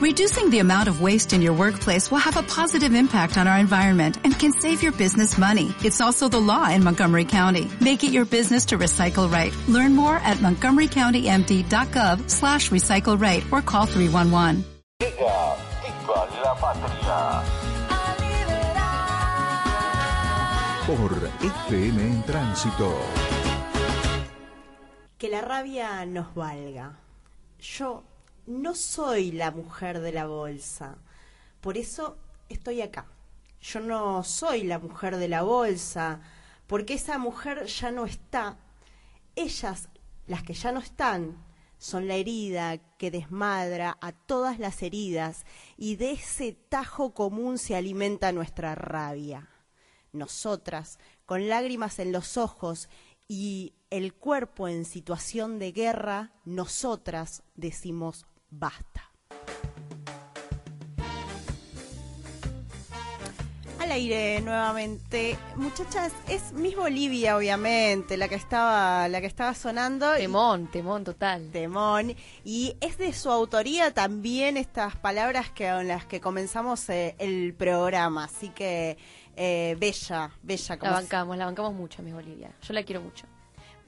Reducing the amount of waste in your workplace will have a positive impact on our environment and can save your business money. It's also the law in Montgomery County. Make it your business to recycle right. Learn more at montgomerycountymd.gov slash recycle right or call 311. Llega Viva la Patria. por FM en Tránsito. Que la rabia nos valga. Yo no soy la mujer de la bolsa. Por eso estoy acá. Yo no soy la mujer de la bolsa, porque esa mujer ya no está. Ellas, las que ya no están, son la herida que desmadra a todas las heridas y de ese tajo común se alimenta nuestra rabia. Nosotras, con lágrimas en los ojos y el cuerpo en situación de guerra, nosotras decimos basta. Al aire nuevamente, muchachas, es Miss Bolivia obviamente, la que estaba, la que estaba sonando. y- Temón, temón total. Temón. Y es de su autoría también estas palabras que, con las que comenzamos eh, el programa. Así que eh, bella, bella. La Como bancamos, la bancamos mucho, mi Bolivia. Yo la quiero mucho.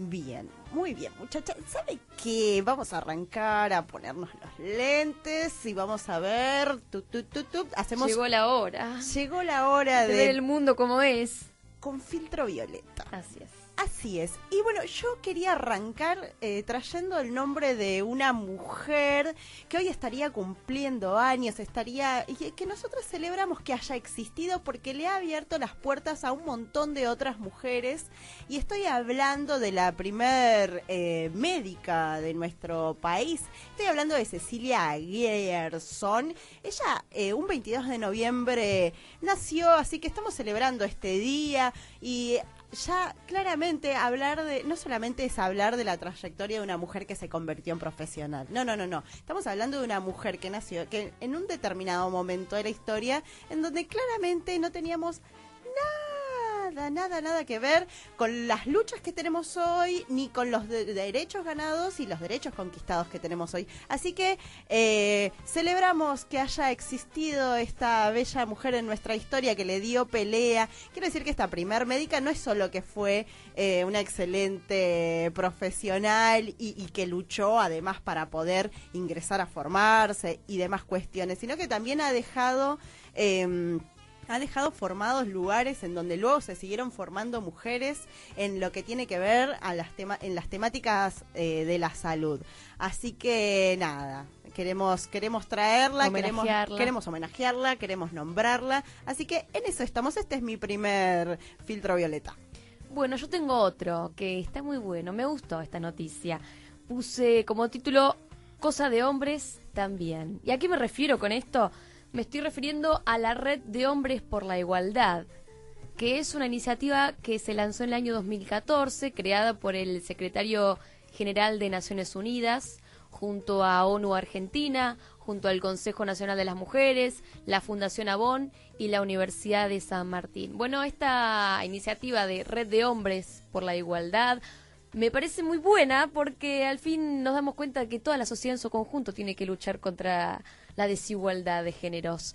Bien, muy bien, muchachas. ¿Sabe qué? Vamos a arrancar a ponernos los lentes y vamos a ver. Tu, tu, tu, tu. Hacemos. Llegó la hora Llegó la hora de de. ver el mundo como es. Con filtro violeta. Así es. Así es. Y bueno, yo quería arrancar eh, trayendo el nombre de una mujer que hoy estaría cumpliendo años, estaría y que- nosotros celebramos que haya existido porque le ha abierto las puertas a un montón de otras mujeres. Y estoy hablando de la primer eh, médica de nuestro país. Estoy hablando de Cecilia Gerson. Ella eh, un 22 de noviembre nació, así que estamos celebrando este día y ya claramente hablar de, no solamente es hablar de la trayectoria de una mujer que se convirtió en profesional, no, no, no, no, estamos hablando de una mujer que nació, que en un determinado momento de la historia, en donde claramente no teníamos nada, nada, nada que ver con las luchas que tenemos hoy, ni con los de- derechos ganados y los derechos conquistados que tenemos hoy. Así que eh, celebramos que haya existido esta bella mujer en nuestra historia que le dio pelea. Quiero decir que esta primer médica no es solo que fue eh, una excelente profesional y, y que luchó además para poder ingresar a formarse y demás cuestiones, sino que también ha dejado... em, ha dejado formados lugares en donde luego se siguieron formando mujeres en lo que tiene que ver a las tema en las temáticas eh, de la salud. Así que nada, queremos queremos traerla, queremos queremos homenajearla, queremos nombrarla. Así que en eso estamos. Este es mi primer filtro violeta. Bueno, yo tengo otro que está muy bueno. Me gustó esta noticia. Puse como título Cosa de hombres también. ¿Y a qué me refiero con esto? Me estoy refiriendo a la Red de Hombres por la Igualdad, que es una iniciativa que se lanzó en el año 2014, creada por el secretario general de Naciones Unidas, junto a ONU Argentina, junto al Consejo Nacional de las Mujeres, la Fundación Avon y la Universidad de San Martín. Bueno, esta iniciativa de Red de Hombres por la Igualdad me parece muy buena porque al fin nos damos cuenta que toda la sociedad en su conjunto tiene que luchar contra la desigualdad de géneros.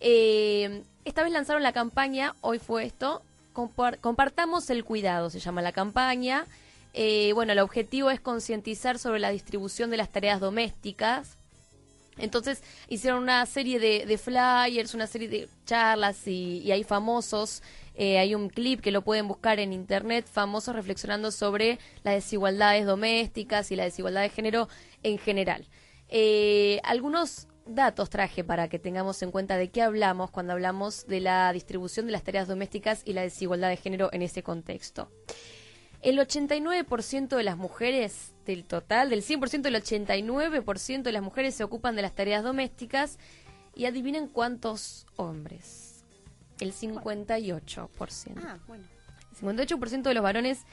Eh, esta vez lanzaron la campaña, hoy fue esto, compar- compartamos el cuidado, se llama la campaña. Eh, bueno, el objetivo es concientizar sobre la distribución de las tareas domésticas. Entonces hicieron una serie de, de flyers, una serie de charlas y, y hay famosos, eh, hay un clip que lo pueden buscar en internet, famosos reflexionando sobre las desigualdades domésticas y la desigualdad de género en general. Eh, algunos datos traje para que tengamos en cuenta de qué hablamos cuando hablamos de la distribución de las tareas domésticas y la desigualdad de género en ese contexto. El 89% de las mujeres del total, del 100%, el 89% de las mujeres se ocupan de las tareas domésticas y adivinen cuántos hombres. El 58%. Ah, bueno. El 58% de los varones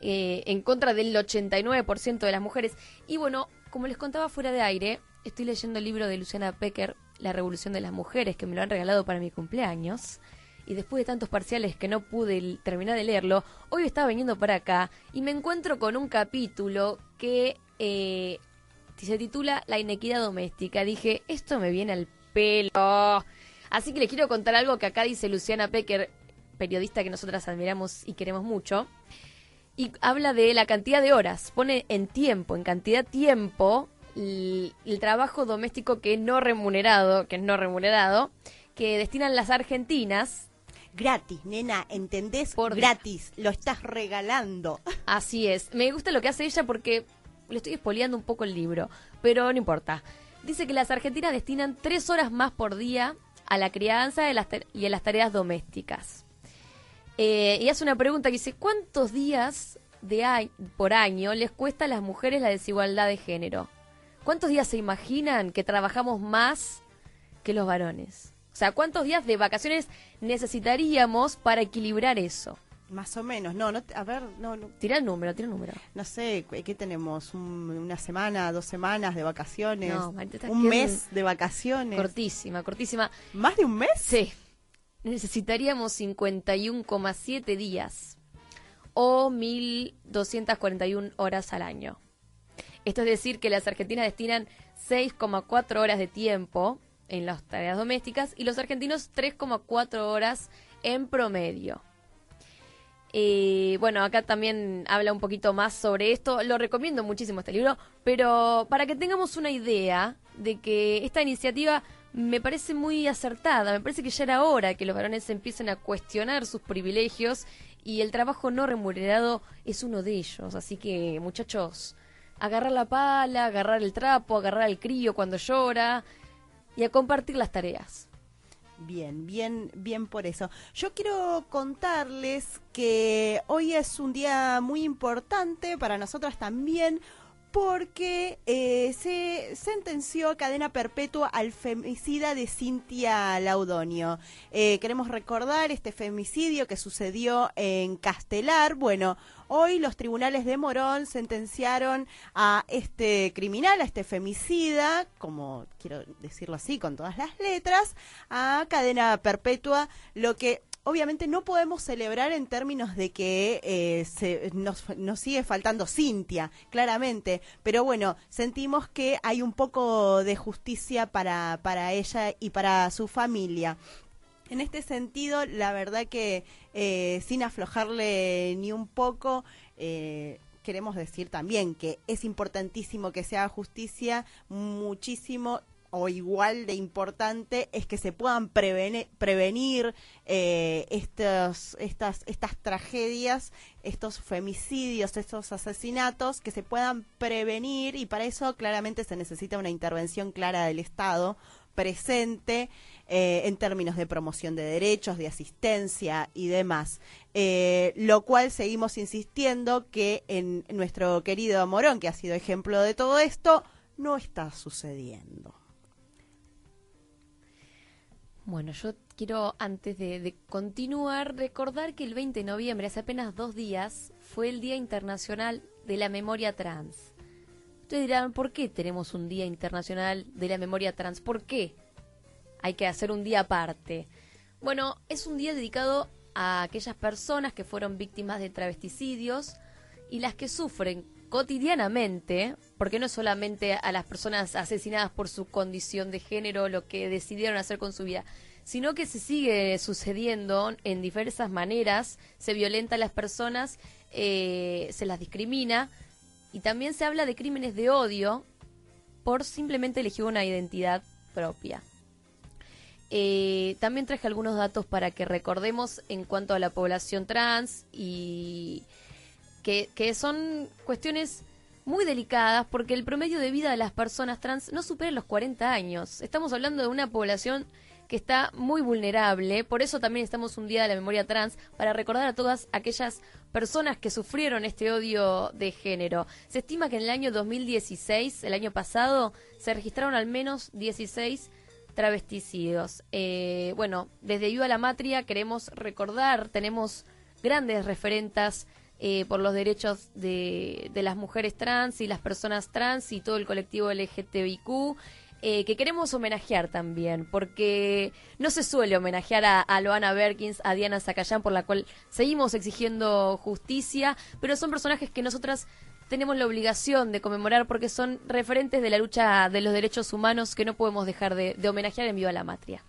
eh, en contra del 89% de las mujeres. Y bueno, como les contaba fuera de aire, estoy leyendo el libro de Luciana Pecker, La Revolución de las Mujeres, que me lo han regalado para mi cumpleaños. Y después de tantos parciales que no pude terminar de leerlo, hoy estaba viniendo para acá y me encuentro con un capítulo que eh, se titula La inequidad doméstica. Dije, esto me viene al pelo. Así que les quiero contar algo que acá dice Luciana Pecker, periodista que nosotras admiramos y queremos mucho. Y habla de la cantidad de horas, pone en tiempo, en cantidad tiempo, el, el trabajo doméstico que no remunerado, que es no remunerado, que destinan las argentinas Gratis, nena, ¿entendés? Por. Gratis, lo estás regalando. Así es. Me gusta lo que hace ella porque le estoy espoleando un poco el libro, pero no importa. Dice que las argentinas destinan tres horas más por día a la crianza y a las tareas domésticas. Eh, y hace una pregunta que dice, ¿cuántos días de por año les cuesta a las mujeres la desigualdad de género? ¿Cuántos días se imaginan que trabajamos más que los varones? O sea, ¿cuántos días de vacaciones necesitaríamos para equilibrar eso? Más o menos, no, no, a ver, no, no, Tira el número, tira el número. no sé, ¿qué tenemos? Un- una semana, dos semanas de vacaciones, No, Marita, un mes de vacaciones, Cortísima, cortísima. ¿más de un mes? Sí. Necesitaríamos 51,7 días o 1.241 horas al año. Esto es decir que las argentinas destinan 6,4 horas de tiempo en las tareas domésticas y los argentinos 3,4 horas en promedio. Eh, bueno, acá también habla un poquito más sobre esto. Lo recomiendo muchísimo este libro, pero para que tengamos una idea de que esta iniciativa me parece muy acertada, me parece que ya era hora que los varones empiecen a cuestionar sus privilegios y el trabajo no remunerado es uno de ellos. Así que, muchachos, agarrar la pala, agarrar el trapo, agarrar el crío cuando llora y a compartir las tareas. Bien, bien, bien por eso. Yo quiero contarles que hoy es un día muy importante para nosotras también porque eh, se sentenció cadena perpetua al femicida de Cintia Laudonio. Eh, queremos recordar este femicidio que sucedió en Castelar. Bueno, hoy los tribunales de Morón sentenciaron a este criminal, a este femicida, como quiero decirlo así, con todas las letras, a cadena perpetua, lo que obviamente no podemos celebrar en términos de que eh, se, nos, nos sigue faltando Cintia, claramente, pero bueno, sentimos que hay un poco de justicia para, para ella y para su familia. En este sentido, la verdad que eh, sin aflojarle ni un poco, eh, queremos decir también que es importantísimo que se haga justicia, muchísimo o igual de importante es que se puedan prevenir eh, estos, estas, estas tragedias, estos femicidios, estos asesinatos, que se puedan prevenir y para eso claramente se necesita una intervención clara del Estado presente eh, en términos de promoción de derechos, de asistencia y demás. Eh, lo cual seguimos insistiendo que en nuestro querido Morón, que ha sido ejemplo de todo esto, no está sucediendo. Bueno, yo quiero, antes de, continuar, recordar que el 20 de noviembre, hace apenas dos días, fue el Día Internacional de la Memoria Trans. Ustedes dirán, ¿por qué tenemos un Día Internacional de la Memoria Trans? ¿Por qué hay que hacer un día aparte? Bueno, es un día dedicado a aquellas personas que fueron víctimas de travesticidios y las que sufren cotidianamente, porque no solamente a las personas asesinadas por su condición de género lo que decidieron hacer con su vida, sino que se sigue sucediendo en diversas maneras, se violenta a las personas, eh, se las discrimina. Y también se habla de crímenes de odio por simplemente elegir una identidad propia. Eh, también traje algunos datos para que recordemos en cuanto a la población trans y que, que son cuestiones muy delicadas porque el promedio de vida de las personas trans no supera los 40 años. Estamos hablando de una población que está muy vulnerable, por eso también estamos un día de la memoria trans para recordar a todas aquellas personas que sufrieron este odio de género. Se estima que en el año 2016, el año pasado, se registraron al menos 16 travesticidios. Eh, bueno, desde Viva la Matria queremos recordar, tenemos grandes referentas eh, por los derechos de, de las mujeres trans y las personas trans y todo el colectivo LGTBIQ. eh, que queremos homenajear también, porque no se suele homenajear a, Loana Berkins, a Diana Zacayán, por la cual seguimos exigiendo justicia, pero son personajes que nosotras tenemos la obligación de conmemorar porque son referentes de la lucha de los derechos humanos que no podemos dejar de, de homenajear en Viva la Matria.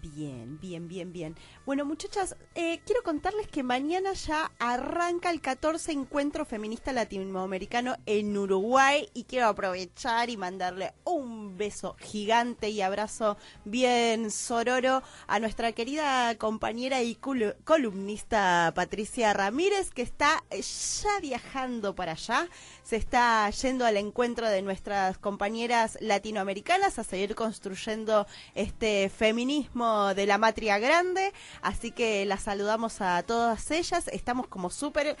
Bien, bien, bien, bien. Bueno, muchachas, eh, quiero contarles que mañana ya arranca el 14 Encuentro Feminista Latinoamericano en Uruguay y quiero aprovechar y mandarle un beso gigante y abrazo bien sororo a nuestra querida compañera y colu- columnista Patricia Ramírez que está ya viajando para allá, se está yendo al encuentro de nuestras compañeras latinoamericanas a seguir construyendo este feminismo de la matria grande, así que las saludamos a todas ellas, estamos como súper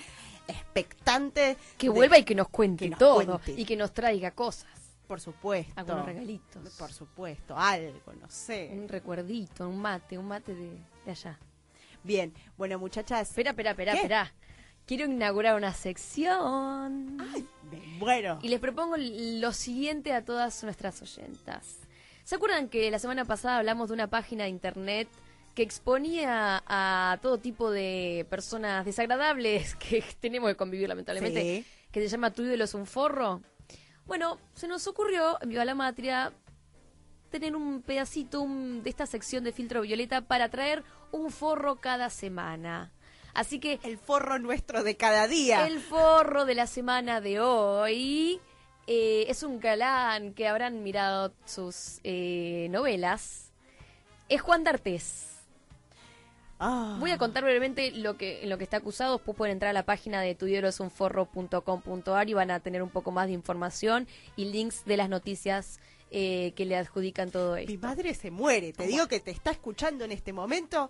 expectantes. Que de- vuelva y que nos cuente que nos todo cuente. y que nos traiga cosas, Por supuesto. algunos regalitos, Por supuesto, algo, no sé. un recuerdito, un mate, un mate de, de allá. Bien, bueno muchachas, Espera, espera, espera, espera. Quiero inaugurar una sección. bueno, Y les propongo lo siguiente a todas nuestras oyentas. ¿Se acuerdan que la semana pasada hablamos de una página de internet que exponía a todo tipo de personas desagradables que tenemos que convivir lamentablemente, Sí. que se llama Tu ídolo es un forro? Bueno, se nos ocurrió en Viva la Matria tener un pedacito un- de esta sección de filtro violeta para traer un forro cada semana. Así que el forro nuestro de cada día. el forro de la semana de hoy eh, es un galán que habrán mirado sus eh, novelas. Es Juan D'Artés. Ah. Voy a contar brevemente lo que, en lo que está acusado. Después pueden entrar a la página de tudiorosunforro.com.ar y van a tener un poco más de información y links de las noticias eh, que le adjudican todo Mi esto. madre se muere, te digo que te está escuchando en este momento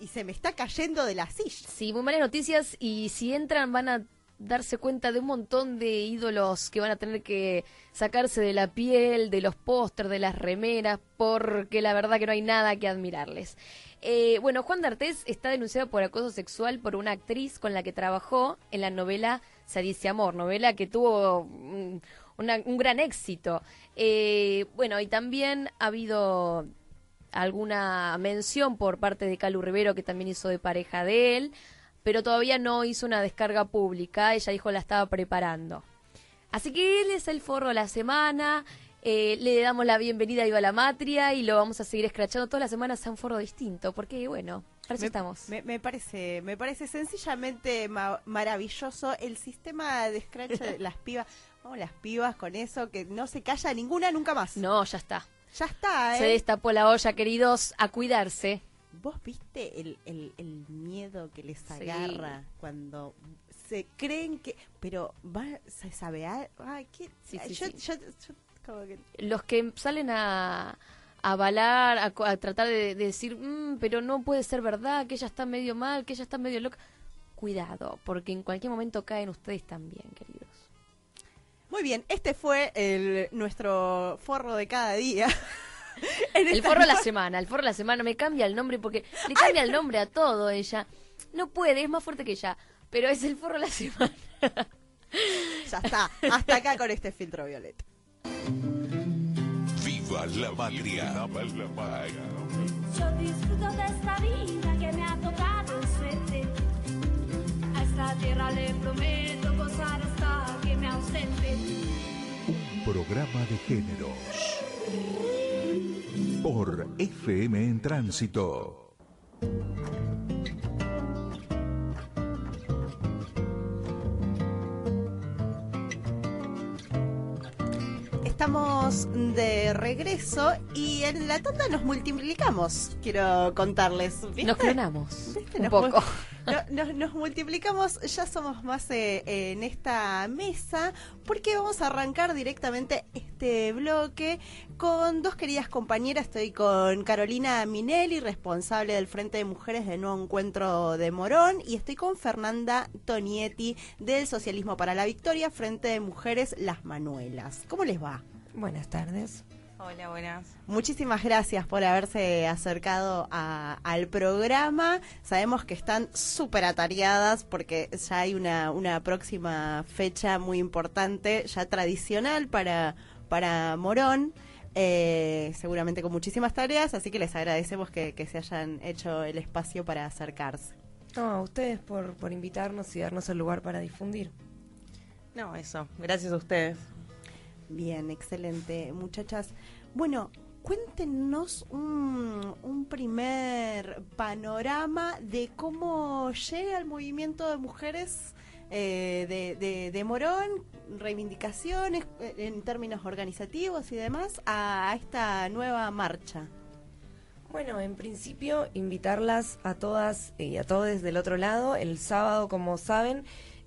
y se me está cayendo de la silla. Sí, muy malas noticias y si entran van a darse cuenta de un montón de ídolos que van a tener que sacarse de la piel, de los pósters, de las remeras, porque la verdad que no hay nada que admirarles. Eh, bueno, Juan D'Artés está denunciado por acoso sexual por una actriz con la que trabajó en la novela Se dice amor, novela que tuvo una- un gran éxito. Eh, bueno, y también ha habido alguna mención por parte de Calu Rivero, que también hizo de pareja de él, pero todavía no hizo una descarga pública, ella dijo la estaba preparando. Así que él es el forro de la semana, eh, le damos la bienvenida a Iba la Matria y lo vamos a seguir escrachando todas las semanas a un forro distinto, porque bueno, para eso Me, estamos. me- me parece, me parece sencillamente ma- maravilloso el sistema de scratch de las pibas. Vamos las pibas con eso, que no se calla ninguna nunca más. No, ya está. Ya está, ¿eh? Se destapó la olla, queridos, a cuidarse. ¿Vos viste el, el, el miedo que les Sí. agarra cuando se creen que... Pero va, se sabe? Ay, ¿qué? Sí, sí, yo, sí. yo- yo como que- los que salen a, a avalar, a, a tratar de, de decir, "Mm, pero no puede ser verdad, que ella está medio mal, que ella está medio loca. Cuidado, porque en cualquier momento caen ustedes también, queridos. Muy bien, este fue el, nuestro forro de cada día. En El forro de la semana, el forro de la semana, me cambia el nombre porque le cambia el nombre a todo ella. No puede, es más fuerte que ella, pero es el forro de la semana. Ya está, hasta acá con este filtro violeta. Viva la patria. Yo disfruto de esta vida que me ha tocado suerte. A esta tierra le prometo gozar hasta que me ausente. Un programa de géneros. Por FM en Tránsito. Estamos de regreso y en la tanda nos multiplicamos, quiero contarles. ¿viste? Nos clonamos ¿Viste? un Nos poco. No- nos, nos multiplicamos, ya somos más eh, en esta mesa, porque vamos a arrancar directamente este bloque con dos queridas compañeras. Estoy con Carolina Minelli, responsable del Frente de Mujeres del Nuevo Encuentro de Morón, y estoy con Fernanda Tonietti del Socialismo para la Victoria, Frente de Mujeres Las Manuelas. ¿Cómo les va? Buenas tardes. Hola, buenas. Muchísimas gracias por haberse acercado a- al programa. Sabemos que están súper atareadas porque ya hay una, una próxima fecha muy importante, ya tradicional para, para Morón. eh, seguramente con muchísimas tareas, así que les agradecemos que, que se hayan hecho el espacio para acercarse. No, a ustedes por, por invitarnos y darnos el lugar para difundir. No, eso. Gracias a ustedes. Bien, excelente, muchachas. Bueno, cuéntenos un, un primer panorama de cómo llega el movimiento de mujeres eh, de, de, Morón, reivindicaciones eh, en términos organizativos y demás, a, a esta nueva marcha. Bueno, en principio invitarlas a todas y a todos del otro lado. El sábado, como saben,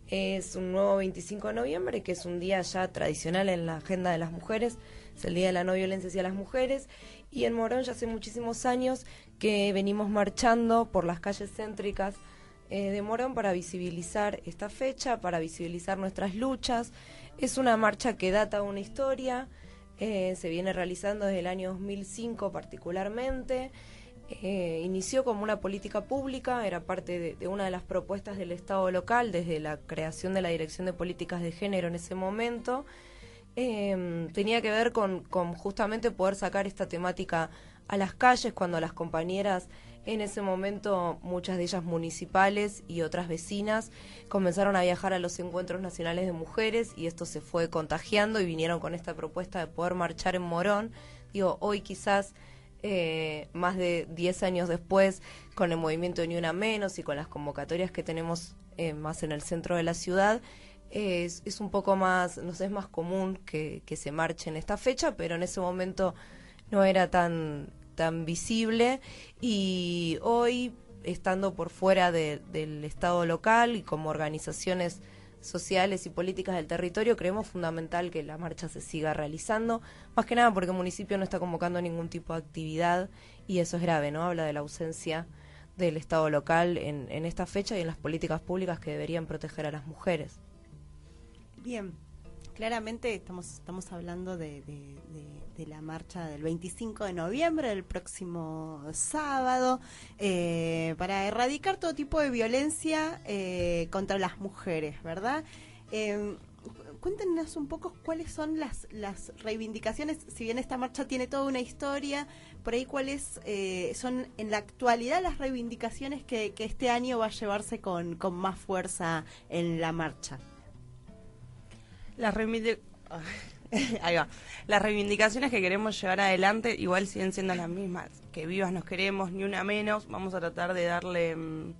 es un nuevo 25 de noviembre, que es un día ya tradicional en la agenda de las mujeres, es el Día de la No Violencia hacia las Mujeres. Y en Morón ya hace muchísimos años que venimos marchando por las calles céntricas eh, de Morón para visibilizar esta fecha, para visibilizar nuestras luchas. Es una marcha que data una historia, eh, se viene realizando desde el año 2005 particularmente. Eh, inició como una política pública, era parte de, una de las propuestas del Estado local desde la creación de la Dirección de Políticas de Género en ese momento. Eh, tenía que ver con, con, justamente poder sacar esta temática a las calles cuando las compañeras en ese momento, muchas de ellas municipales y otras vecinas, comenzaron a viajar a los encuentros nacionales de mujeres y esto se fue contagiando y vinieron con esta propuesta de poder marchar en Morón. Digo, hoy quizás eh, más de 10 años después, con el movimiento Ni Una Menos y con las convocatorias que tenemos eh, más en el centro de la ciudad, es, un poco más, no sé, es más común que, que, se marche en esta fecha, pero en ese momento no era tan, tan visible. Y hoy, estando por fuera de, del Estado local y como organizaciones sociales y políticas del territorio, creemos fundamental que la marcha se siga realizando, más que nada porque el municipio no está convocando ningún tipo de actividad y eso es grave, ¿no? Habla de la ausencia del Estado local en, en esta fecha y en las políticas públicas que deberían proteger a las mujeres. Bien, claramente estamos, estamos hablando de, de, la marcha del 25 de noviembre, del próximo sábado, eh, para erradicar todo tipo de violencia eh, contra las mujeres, ¿verdad? Eh, cuéntenos un poco cuáles son las, las reivindicaciones, si bien esta marcha tiene toda una historia, por ahí cuáles eh, son en la actualidad las reivindicaciones que, que este año va a llevarse con, con más fuerza en la marcha. Las reivindicaciones... Ahí va. Las reivindicaciones que queremos llevar adelante igual siguen siendo las mismas. Que vivas nos queremos, ni una menos. Vamos a tratar de darle... Mmm,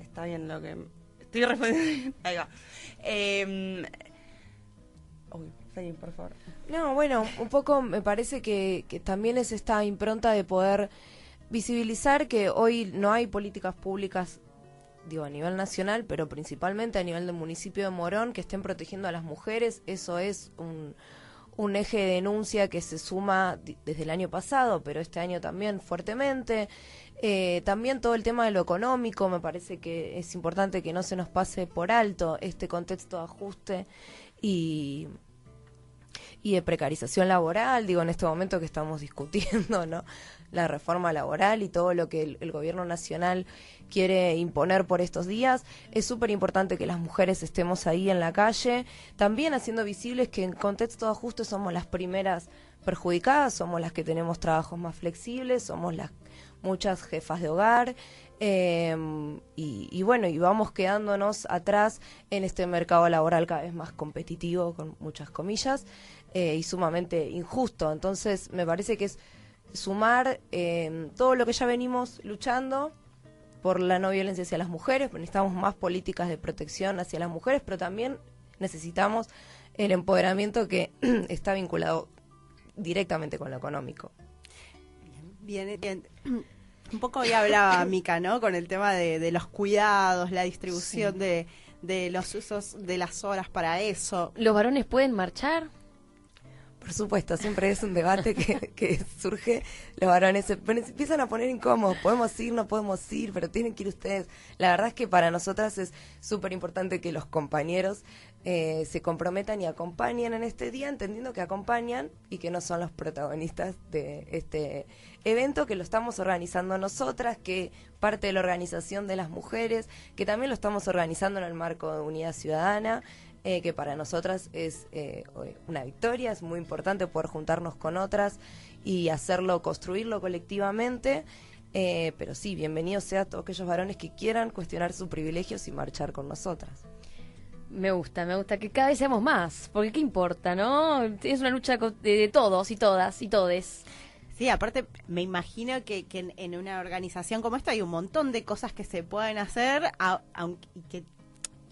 está bien lo que... Estoy respondiendo... Ahí va. Eh, uy, seguí, por favor. No, bueno, un poco me parece que también es esta impronta de poder visibilizar que hoy no hay políticas públicas digo, a nivel nacional, pero principalmente a nivel del municipio de Morón, que estén protegiendo a las mujeres. Eso es un, un eje de denuncia que se suma desde el año pasado, pero este año también fuertemente. Eh, también todo el tema de lo económico, me parece que es importante que no se nos pase por alto este contexto de ajuste y, y de precarización laboral, digo, en este momento que estamos discutiendo, ¿no? La reforma laboral y todo lo que el, gobierno nacional quiere imponer por estos días. Es súper importante que las mujeres estemos ahí en la calle, también haciendo visibles que en contexto ajuste somos las primeras perjudicadas, somos las que tenemos trabajos más flexibles, somos las muchas jefas de hogar eh, y, y, bueno, y vamos quedándonos atrás en este mercado laboral cada vez más competitivo, con muchas comillas, eh, y sumamente injusto. Entonces, me parece que es sumar eh, todo lo que ya venimos luchando por la no violencia hacia las mujeres, necesitamos más políticas de protección hacia las mujeres, pero también necesitamos el empoderamiento que está vinculado directamente con lo económico. Bien, bien. Un poco hoy hablaba Mica, ¿no? Con el tema de, de los cuidados, la distribución sí. de, de los usos de las horas para eso. ¿Los varones pueden marchar? Por supuesto, siempre es un debate que, que surge. Los varones se, empiezan a poner incómodos. Podemos ir, no podemos ir, pero tienen que ir ustedes. La verdad es que para nosotras es súper importante que los compañeros eh, se comprometan y acompañen en este día, entendiendo que acompañan y que no son los protagonistas de este evento, que lo estamos organizando nosotras, que parte de la organización de las mujeres, que también lo estamos organizando en el marco de Unidad Ciudadana eh, que para nosotras es eh, una victoria, es muy importante poder juntarnos con otras y hacerlo, construirlo colectivamente. Eh, pero sí, bienvenidos sea todos aquellos varones que quieran cuestionar sus privilegios y marchar con nosotras. Me gusta, me gusta que cada vez seamos más, porque qué importa, ¿no? Es una lucha de, de todos y todas y todes. Sí, aparte me imagino que, que en, en una organización como esta hay un montón de cosas que se pueden hacer, aunque que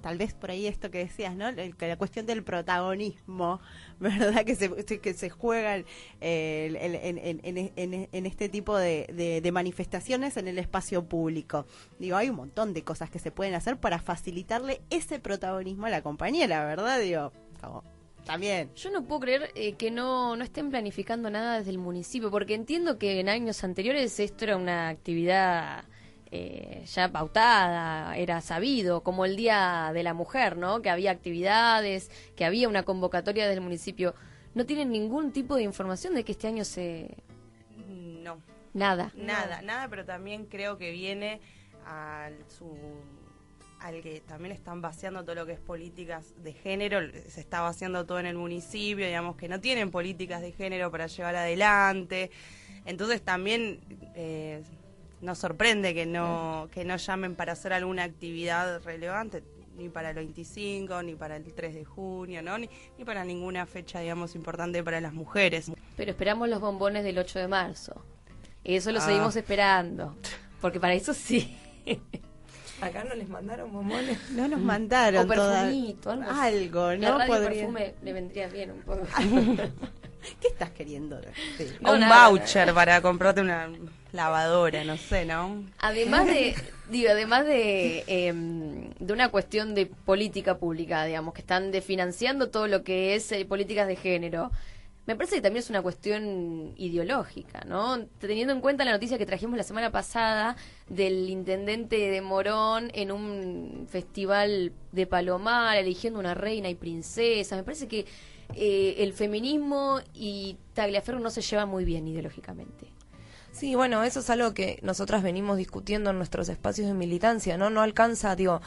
tal vez por ahí esto que decías, ¿no? La cuestión del protagonismo, ¿verdad? Que se, que se juegan eh, el- en, en- en- en- este tipo de, de- de manifestaciones en el espacio público. Digo, hay un montón de cosas que se pueden hacer para facilitarle ese protagonismo a la compañera, ¿verdad? Digo, como, también. Yo no puedo creer eh, que no, no estén planificando nada desde el municipio, porque entiendo que en años anteriores esto era una actividad eh, ya pautada, era sabido, como el Día de la Mujer, ¿no? Que había actividades, que había una convocatoria del municipio. No tienen ningún tipo de información de que este año se... No, Nada. nada, nada, pero también creo que viene al su al que también están vaciando todo lo que es políticas de género, se está vaciando todo en el municipio, digamos que no tienen políticas de género para llevar adelante, entonces también eh, nos sorprende que no que no llamen para hacer alguna actividad relevante ni para el 25, ni para el 3 de junio, ¿no? Ni, ni para ninguna fecha, digamos, importante para las mujeres. Pero esperamos los bombones del 8 de marzo. Eso lo Ah. seguimos esperando, porque para eso sí. Acá no les mandaron bombones. No nos mandaron o toda- perfumito, algo, La ¿no? radio Podría- perfume le vendría bien un poco. ¿Qué estás queriendo? No, o un nada, voucher para comprarte una lavadora, no sé, ¿no? Además de, digo, además de, em, de una cuestión de política pública, digamos, que están desfinanciando todo lo que es eh, políticas de género, me parece que también es una cuestión ideológica, ¿no? Teniendo en cuenta la noticia que trajimos la semana pasada del intendente de Morón en un festival de Palomar, eligiendo una reina y princesa, me parece que eh, el feminismo y Tagliaferro no se llevan muy bien ideológicamente. Sí, bueno, eso es algo que nosotras venimos discutiendo en nuestros espacios de militancia, ¿no? No alcanza, digo,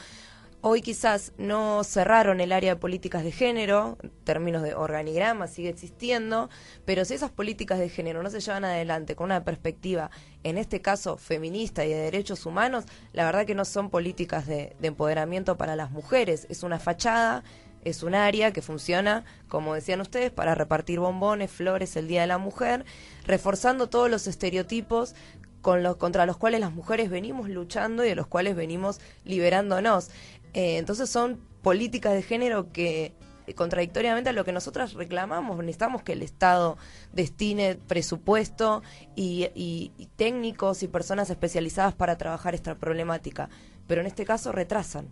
hoy quizás no cerraron el área de políticas de género, en términos de organigrama sigue existiendo, pero si esas políticas de género no se llevan adelante con una perspectiva, en este caso feminista y de derechos humanos, la verdad que no son políticas de, de empoderamiento para las mujeres, es una fachada, es un área que funciona, como decían ustedes, para repartir bombones, flores el Día de la Mujer, reforzando todos los estereotipos con los, contra los cuales las mujeres venimos luchando y de los cuales venimos liberándonos. Eh, entonces son políticas de género que contradictoriamente a lo que nosotras reclamamos, necesitamos que el Estado destine presupuesto y- y técnicos y personas especializadas para trabajar esta problemática, pero en este caso retrasan,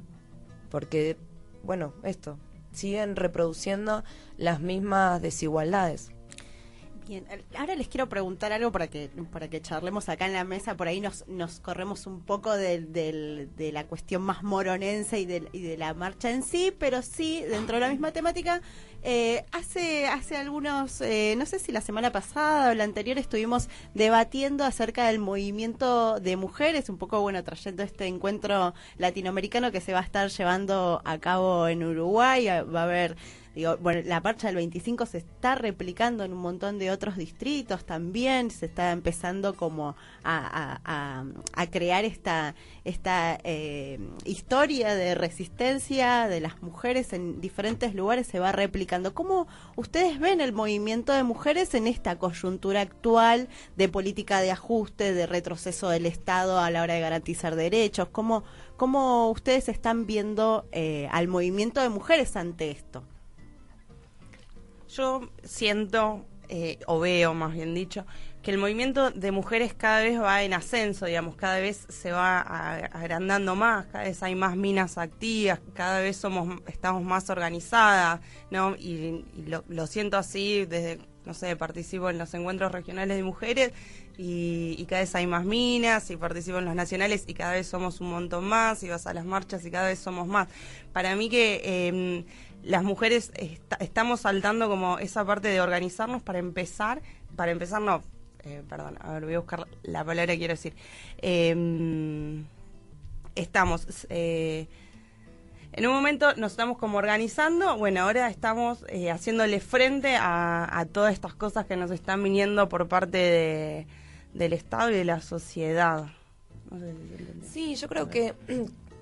porque, bueno, esto, siguen reproduciendo las mismas desigualdades. Bien, ahora les quiero preguntar algo para que para que charlemos acá en la mesa, por ahí nos, nos corremos un poco del- del- de la cuestión más moronense y de, y de la marcha en sí, pero sí, dentro de la misma temática, eh, hace, hace algunos, eh, no sé si la semana pasada o la anterior estuvimos debatiendo acerca del movimiento de mujeres, un poco, bueno, trayendo este encuentro latinoamericano que se va a estar llevando a cabo en Uruguay, va a haber Digo, bueno, la marcha del 25 se está replicando en un montón de otros distritos también, se está empezando como a, crear esta, esta eh, historia de resistencia de las mujeres en diferentes lugares, se va replicando. ¿Cómo ustedes ven el movimiento de mujeres en esta coyuntura actual de política de ajuste, de retroceso del Estado a la hora de garantizar derechos? ¿Cómo, cómo ustedes están viendo eh, al movimiento de mujeres ante esto? Yo siento, eh, o veo más bien dicho, que el movimiento de mujeres cada vez va en ascenso, digamos, cada vez se va agrandando más, cada vez hay más minas activas, cada vez somos, estamos más organizadas, ¿no? Y, lo, siento así desde, no sé, participo en los encuentros regionales de mujeres y, y cada vez hay más minas y participo en los nacionales y cada vez somos un montón más y vas a las marchas y cada vez somos más. Para mí que... em, las mujeres est- estamos saltando como esa parte de organizarnos para empezar, para empezar no, eh, perdón, a ver, voy a buscar la palabra que quiero decir. Em, estamos, eh, en un momento nos estamos como organizando, bueno, ahora estamos eh, haciéndole frente a, todas estas cosas que nos están viniendo por parte de, del Estado y de la sociedad. Sí, yo creo que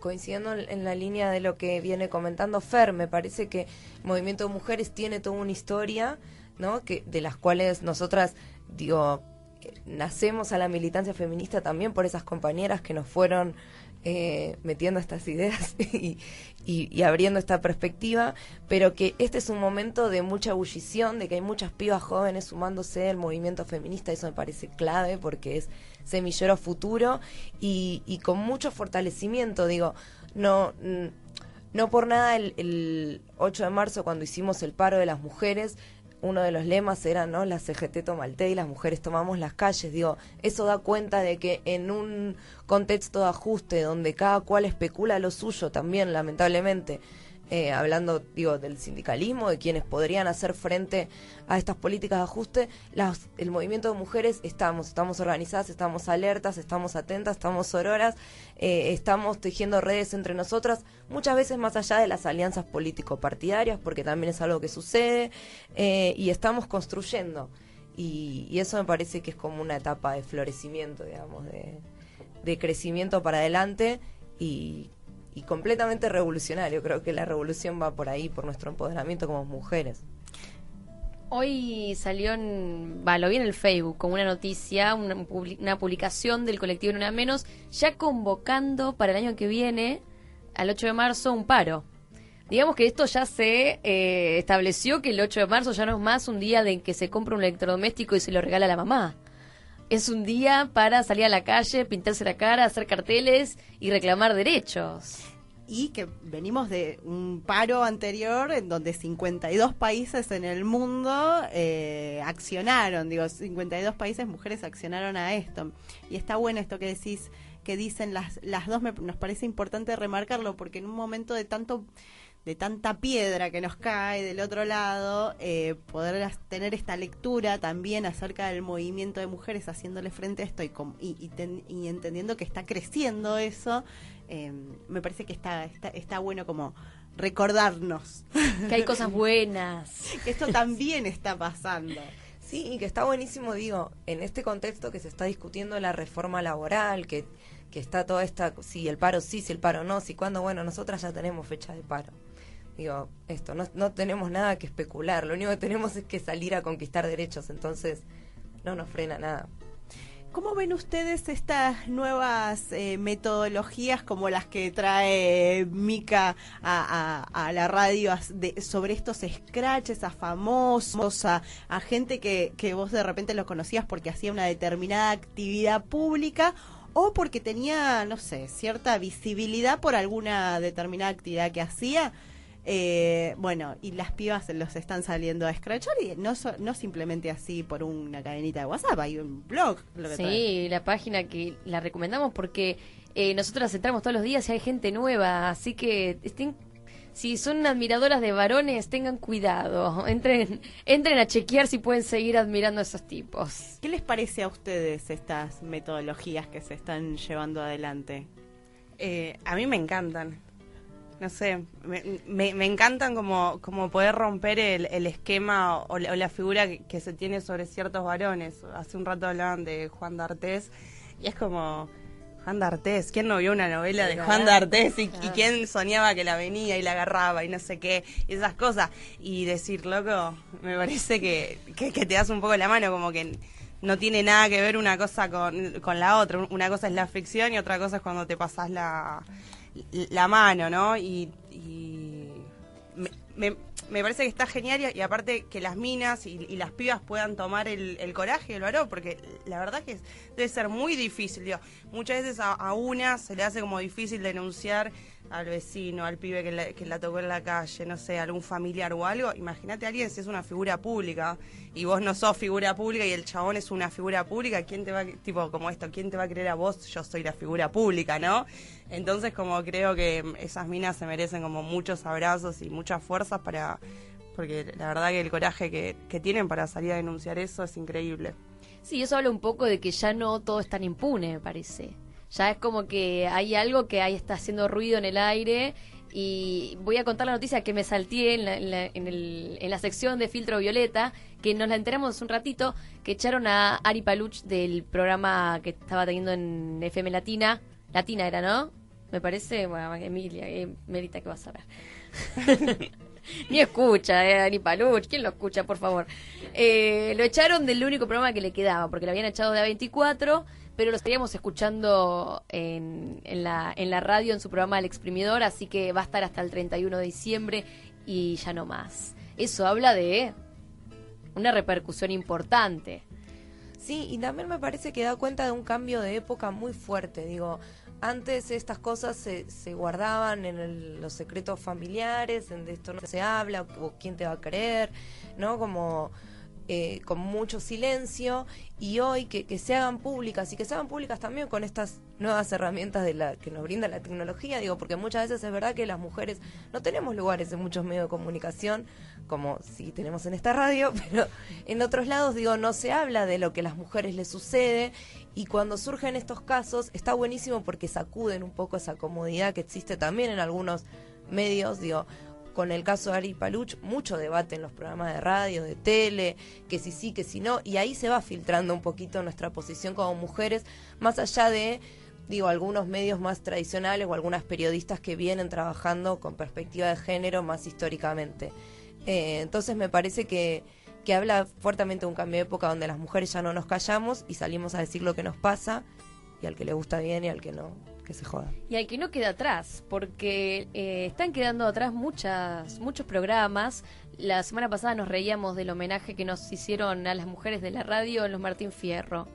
coincidiendo en la línea de lo que viene comentando Fer, me parece que el movimiento de mujeres tiene toda una historia, ¿no? Que de las cuales nosotras digo eh, nacemos a la militancia feminista también por esas compañeras que nos fueron eh, metiendo estas ideas y, abriendo esta perspectiva, pero que este es un momento de mucha ebullición, de que hay muchas pibas jóvenes sumándose al movimiento feminista, eso me parece clave porque es semillero futuro y, con mucho fortalecimiento, digo, no, no por nada el, el 8 de marzo cuando hicimos el paro de las mujeres, uno de los lemas era, ¿no? La CGT toma el té y las mujeres tomamos las calles. Digo, eso da cuenta de que en un contexto de ajuste donde cada cual especula lo suyo también, lamentablemente, eh, hablando, digo, del sindicalismo, de quienes podrían hacer frente a estas políticas de ajuste, el movimiento de mujeres estamos, estamos organizadas, estamos alertas, estamos atentas, estamos sororas, eh, estamos tejiendo redes entre nosotras, muchas veces más allá de las alianzas político-partidarias, porque también es algo que sucede, eh, y estamos construyendo. Y, y eso me parece que es como una etapa de florecimiento, digamos, de, de crecimiento para adelante y, y completamente revolucionario. Creo que la revolución va por ahí, por nuestro empoderamiento como mujeres. Hoy salió en, va, lo vi en el Facebook como una noticia, una, una publicación del colectivo Una Menos, ya convocando para el año que viene, al 8 de marzo, un paro. Digamos que esto ya se eh, estableció que el 8 de marzo ya no es más un día de que se compra un electrodoméstico y se lo regala a la mamá. Es un día para salir a la calle, pintarse la cara, hacer carteles y reclamar derechos. y que venimos de un paro anterior en donde 52 países en el mundo eh, accionaron, digo, 52 países mujeres accionaron a esto. Y está bueno esto que decís, que dicen las, las dos, me- nos parece importante remarcarlo, porque en un momento de tanto de tanta piedra que nos cae del otro lado, eh, poder tener esta lectura también acerca del movimiento de mujeres haciéndole frente a esto y, com- y, y ten- y entendiendo que está creciendo eso, eh, me parece que está, está, está bueno como recordarnos Que hay cosas buenas. que esto también está pasando. Sí, y que está buenísimo, digo, en este contexto que se está discutiendo la reforma laboral, que, que está toda esta, si el paro sí, si el paro no, si cuándo, bueno, nosotras ya tenemos fecha de paro. Digo, esto, no, no tenemos nada que especular, lo único que tenemos es que salir a conquistar derechos, entonces no nos frena nada. ¿Cómo ven ustedes estas nuevas eh, metodologías como las que trae Mica a, la radio sobre estos scratches, a famosos, a, a gente que, que vos de repente los conocías porque hacía una determinada actividad pública o porque tenía, no sé, cierta visibilidad por alguna determinada actividad que hacía? Eh, bueno, y las pibas los están saliendo a escrachar y no, so- no simplemente así por una cadenita de WhatsApp, hay un blog. Lo que trae. Sí, la página que la recomendamos porque eh, nosotras entramos todos los días y hay gente nueva, así que estén, si son admiradoras de varones, tengan cuidado, entren, entren a chequear si pueden seguir admirando a esos tipos. ¿Qué les parece a ustedes estas metodologías que se están llevando adelante? Eh, a mí me encantan. No sé, me, me, me encantan como, como poder romper el, el esquema o la, o la figura que, que se tiene sobre ciertos varones. Hace un rato hablaban de Juan D'Artés y es como, Juan D'Artés, ¿quién no vio una novela de Juan D'Artés y, y quién soñaba que la venía y la agarraba y no sé qué, y esas cosas? Y decir, loco, me parece que, que, que te das un poco la mano, como que no tiene nada que ver una cosa con, con la otra. Una cosa es la ficción y otra cosa es cuando te pasas la, la mano, ¿no? Y, me, me- me parece que está genial y, aparte que las minas y, las pibas puedan tomar el, el coraje y el varón, porque la verdad que es- debe ser muy difícil. Digo, muchas veces a una se le hace como difícil denunciar al vecino, al pibe que la, que la tocó en la calle, no sé, algún familiar o algo. Imagínate a alguien si es una figura pública y vos no sos figura pública y el chabón es una figura pública, ¿quién te va, a- tipo como esto, quién te va a creer a vos? Yo soy la figura pública, ¿no? Entonces como creo que esas minas se merecen como muchos abrazos y muchas fuerzas para, porque la verdad que el coraje que, que tienen para salir a denunciar eso es increíble. Sí, eso habla un poco de que ya no todo es tan impune, me parece. Ya es como que hay algo que ahí está haciendo ruido en el aire. Y voy a contar la noticia que me salté en la, en la- en el- en la sección de Filtro Violeta, que nos la enteramos un ratito, que echaron a Ari Paluch del programa que estaba teniendo en FM Latina. Latina era, ¿no? Me parece, bueno, Emilia, eh, Merita, que vas a ver? ni escucha, eh, Paluch, ¿quién lo escucha, por favor? Eh, lo echaron del único programa que le quedaba, porque lo habían echado de A24, pero lo estaríamos escuchando en, en, la, en la radio, en su programa El Exprimidor, así que va a estar hasta el 31 de diciembre y ya no más. Eso habla de una repercusión importante. Sí, y también me parece que da cuenta de un cambio de época muy fuerte. Digo, antes estas cosas se, se guardaban en el- los secretos familiares, en de esto no se habla, o quién te va a creer, ¿no? Como eh, con mucho silencio. Y hoy que, que se hagan públicas y que se hagan públicas también con estas nuevas herramientas de la que nos brinda la tecnología, digo, porque muchas veces es verdad que las mujeres no tenemos lugares en muchos medios de comunicación, como si tenemos en esta radio, pero en otros lados, digo, no se habla de lo que a las mujeres les sucede y cuando surgen estos casos está buenísimo porque sacuden un poco esa comodidad que existe también en algunos medios, digo, con el caso de Ari Paluch, mucho debate en los programas de radio, de tele, que si sí, que si no, y ahí se va filtrando un poquito nuestra posición como mujeres, más allá de, digo, algunos medios más tradicionales o algunas periodistas que vienen trabajando con perspectiva de género más históricamente. Eh, entonces me parece que, que habla fuertemente de un cambio de época donde las mujeres ya no nos callamos y salimos a decir lo que nos pasa, y al que le gusta bien y al que no, se joda. Y al que no queda atrás, porque eh, están quedando atrás muchas, muchos programas. La semana pasada nos reíamos del homenaje que nos hicieron a las mujeres de la radio en los Martín Fierro.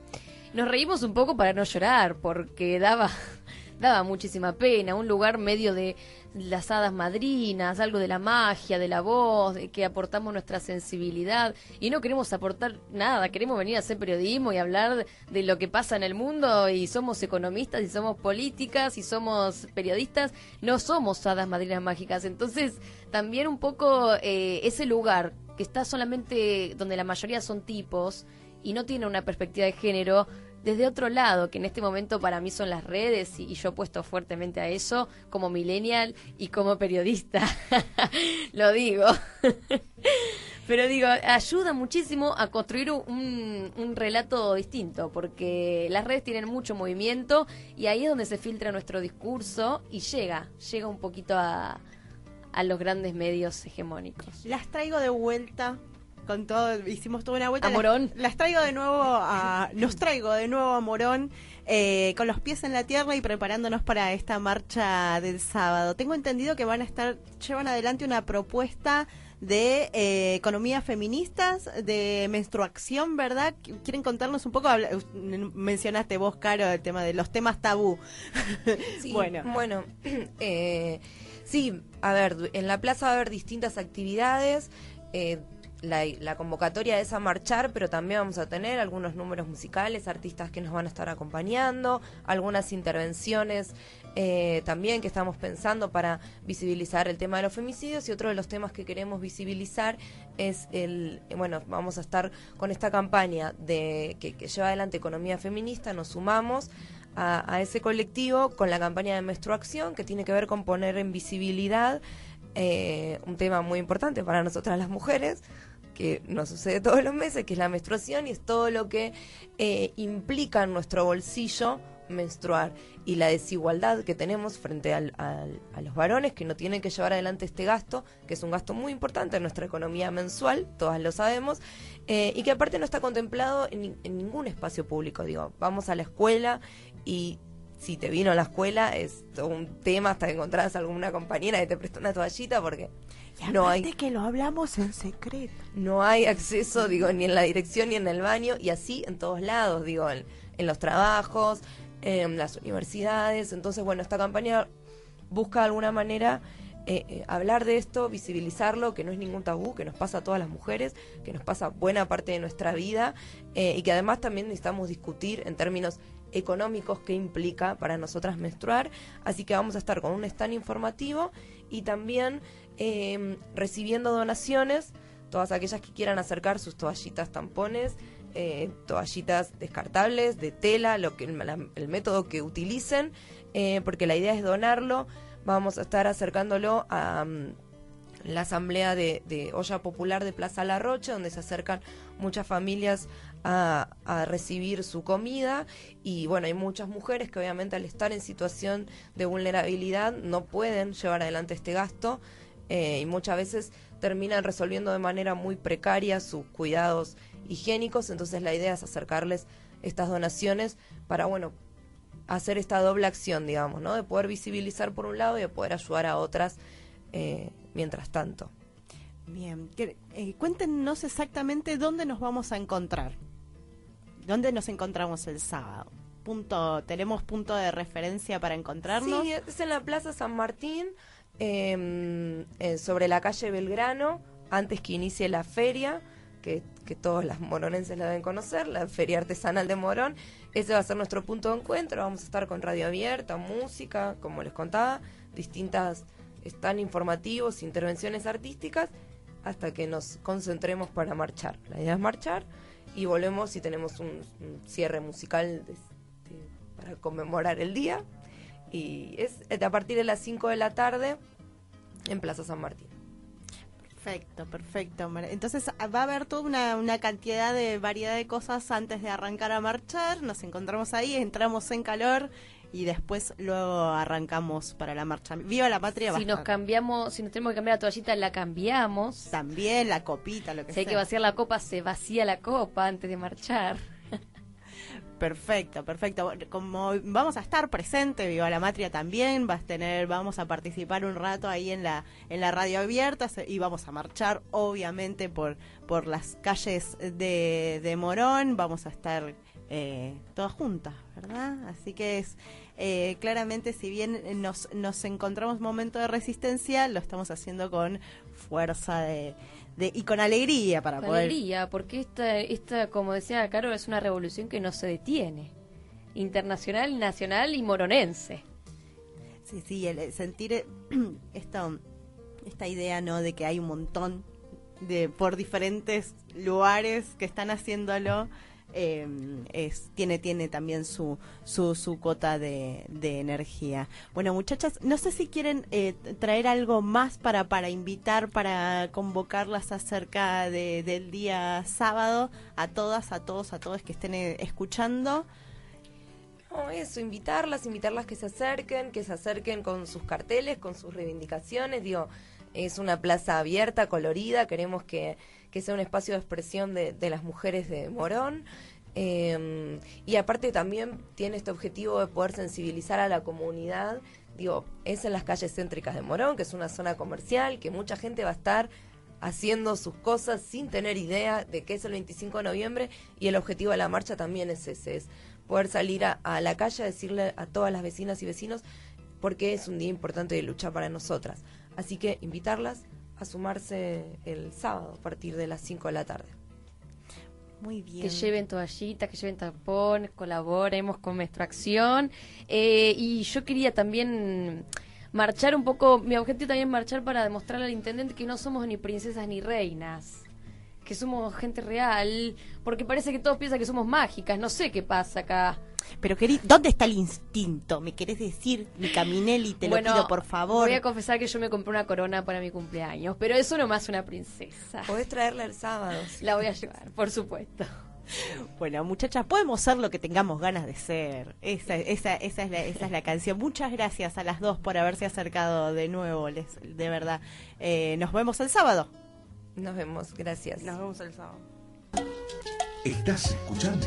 Nos reímos un poco para no llorar, porque daba, daba muchísima pena, un lugar medio de las hadas madrinas, algo de la magia, de la voz, de que aportamos nuestra sensibilidad. Y no queremos aportar nada, queremos venir a hacer periodismo y hablar de, lo que pasa en el mundo y somos economistas y somos políticas y somos periodistas, no somos hadas madrinas mágicas, entonces también un poco eh, ese lugar que está solamente donde la mayoría son tipos y no tiene una perspectiva de género, desde otro lado, que en este momento para mí son las redes y, yo apuesto fuertemente a eso como millennial y como periodista. Lo digo. Pero digo, ayuda muchísimo a construir un, un relato distinto, porque las redes tienen mucho movimiento y ahí es donde se filtra nuestro discurso y llega, llega un poquito a, a los grandes medios hegemónicos. Las traigo de vuelta con todo, hicimos toda una vuelta. ¿A Morón? Las, las traigo de nuevo a, nos traigo de nuevo a Morón, eh, con los pies en la tierra y preparándonos para esta marcha del sábado. Tengo entendido que van a estar, llevan adelante una propuesta de eh, economía feministas, de menstruación, ¿verdad? ¿Quieren contarnos un poco? Habla- mencionaste vos, Caro, el tema de los temas tabú. Sí, bueno. Bueno, eh, sí, a ver, en la plaza va a haber distintas actividades. eh, la, convocatoria es a marchar, pero también vamos a tener algunos números musicales, artistas que nos van a estar acompañando, algunas intervenciones eh, también que estamos pensando para visibilizar el tema de los femicidios y otro de los temas que queremos visibilizar es el, bueno, vamos a estar con esta campaña de que, que lleva adelante Economía Feminista, nos sumamos a, a ese colectivo con la campaña de menstruación que tiene que ver con poner en visibilidad eh, un tema muy importante para nosotras las mujeres que nos sucede todos los meses, que es la menstruación y es todo lo que eh, implica en nuestro bolsillo menstruar y la desigualdad que tenemos frente al- a los varones que no tienen que llevar adelante este gasto, que es un gasto muy importante en nuestra economía mensual, todas lo sabemos, eh, y que aparte no está contemplado en, en ningún espacio público. Digo, vamos a la escuela y si te vino a la escuela es todo un tema hasta que encontrás alguna compañera que te prestó una toallita porque no hay que lo hablamos en secreto. no hay acceso, digo, ni en la dirección ni en el baño, y así en todos lados, digo, en, en los trabajos, en las universidades. Entonces, bueno, esta campaña busca de alguna manera eh, eh, hablar de esto, visibilizarlo, que no es ningún tabú, que nos pasa a todas las mujeres, que nos pasa buena parte de nuestra vida, eh, y que además también necesitamos discutir en términos económicos qué implica para nosotras menstruar. Así que vamos a estar con un stand informativo y también eh, recibiendo donaciones, todas aquellas que quieran acercar sus toallitas tampones, eh, toallitas descartables, de tela, lo que el método que utilicen, eh, porque la idea es donarlo. Vamos a estar acercándolo a la asamblea de, de Olla Popular de Plaza La Rocha, donde se acercan muchas familias a, recibir su comida y bueno, hay muchas mujeres que obviamente al estar en situación de vulnerabilidad no pueden llevar adelante este gasto eh, y muchas veces terminan resolviendo de manera muy precaria sus cuidados higiénicos, entonces la idea es acercarles estas donaciones para, bueno, hacer esta doble acción, digamos, ¿no? De poder visibilizar por un lado y de poder ayudar a otras eh, mientras tanto. Bien, eh, cuéntenos exactamente dónde nos vamos a encontrar. ¿Dónde nos encontramos el sábado? Punto, ¿Tenemos punto de referencia para encontrarnos? Sí, es en la Plaza San Martín, eh, eh, sobre la calle Belgrano, antes que inicie la feria, que, que todos las moronenses la deben conocer, la Feria Artesanal de Morón. Ese va a ser nuestro punto de encuentro. Vamos a estar con radio abierta, música, como les contaba, distintas, están informativos, intervenciones artísticas, hasta que nos concentremos para marchar. La idea es marchar y volvemos y tenemos un, cierre musical de- para conmemorar el día. Y es a partir de las 5 de la tarde en Plaza San Martín. Perfecto, perfecto. Entonces va a haber toda una cantidad de variedad de cosas antes de arrancar a marchar. Nos encontramos ahí, entramos en calor y después luego arrancamos para la marcha. Viva la patria. Si nos cambiamos, si nos tenemos que cambiar la toallita, la cambiamos. También la copita, lo que Si hay sea. que vaciar la copa, se vacía la copa antes de marchar. Perfecto, perfecto. Como vamos a estar presente, Viva la Matria también, vas a tener, vamos a participar un rato ahí en la en la radio abierta y vamos a marchar, obviamente por por las calles de, de Morón, vamos a estar eh, todas juntas, ¿verdad? Así que es eh, claramente, si bien nos nos encontramos momento de resistencia, lo estamos haciendo con fuerza de, de y con alegría para Con poder alegría, porque esta, esta, como decía Caro, es una revolución que no se detiene. Internacional, nacional y moronense. Sí, sí, el, el sentir eh, esto, esta idea, ¿no? De que hay un montón de por diferentes lugares que están haciéndolo, eh, es, tiene, tiene también su, su, su cuota de, de energía. Bueno, muchachas, no sé si quieren eh, traer algo más para, para invitar, para convocarlas acerca de, del día sábado, a todas, a todos, a todos que estén eh, escuchando. No, eso, invitarlas, invitarlas que se acerquen, que se acerquen con sus carteles, con sus reivindicaciones. Digo, es una plaza abierta, colorida, queremos que, que sea un espacio de expresión de, las mujeres de Morón. Eh, y aparte también tiene este objetivo de poder sensibilizar a la comunidad. Digo, es en las calles céntricas de Morón, que es una zona comercial, que mucha gente va a estar haciendo sus cosas sin tener idea de qué es el 25 de noviembre y el objetivo de la marcha también es ese, es poder salir a, a la calle a decirle a todas las vecinas y vecinos porque es un día importante de lucha para nosotras. Así que invitarlas a sumarse el sábado a partir de las 5 de la tarde. Muy bien. Que lleven toallitas, que lleven tampón, colaboremos con nuestra acción. Eh, y yo quería también marchar un poco, mi objetivo también es marchar para demostrarle al intendente que no somos ni princesas ni reinas, que somos gente real, porque parece que todos piensan que somos mágicas, no sé qué pasa acá. Pero, querido, ¿dónde está el instinto? ¿Me querés decir, mi Caminelli? Te Bueno, lo pido, por favor. Voy a confesar que yo me compré una corona para mi cumpleaños, pero eso no me hace una princesa. Podés traerla el sábado. La voy a llevar, por supuesto. Bueno, muchachas, podemos ser lo que tengamos ganas de ser. Esa, esa, esa, es la, esa es la canción. Muchas gracias a las dos por haberse acercado de nuevo, les, de verdad. Eh, nos vemos el sábado. Nos vemos, gracias. Nos vemos el sábado. Estás escuchando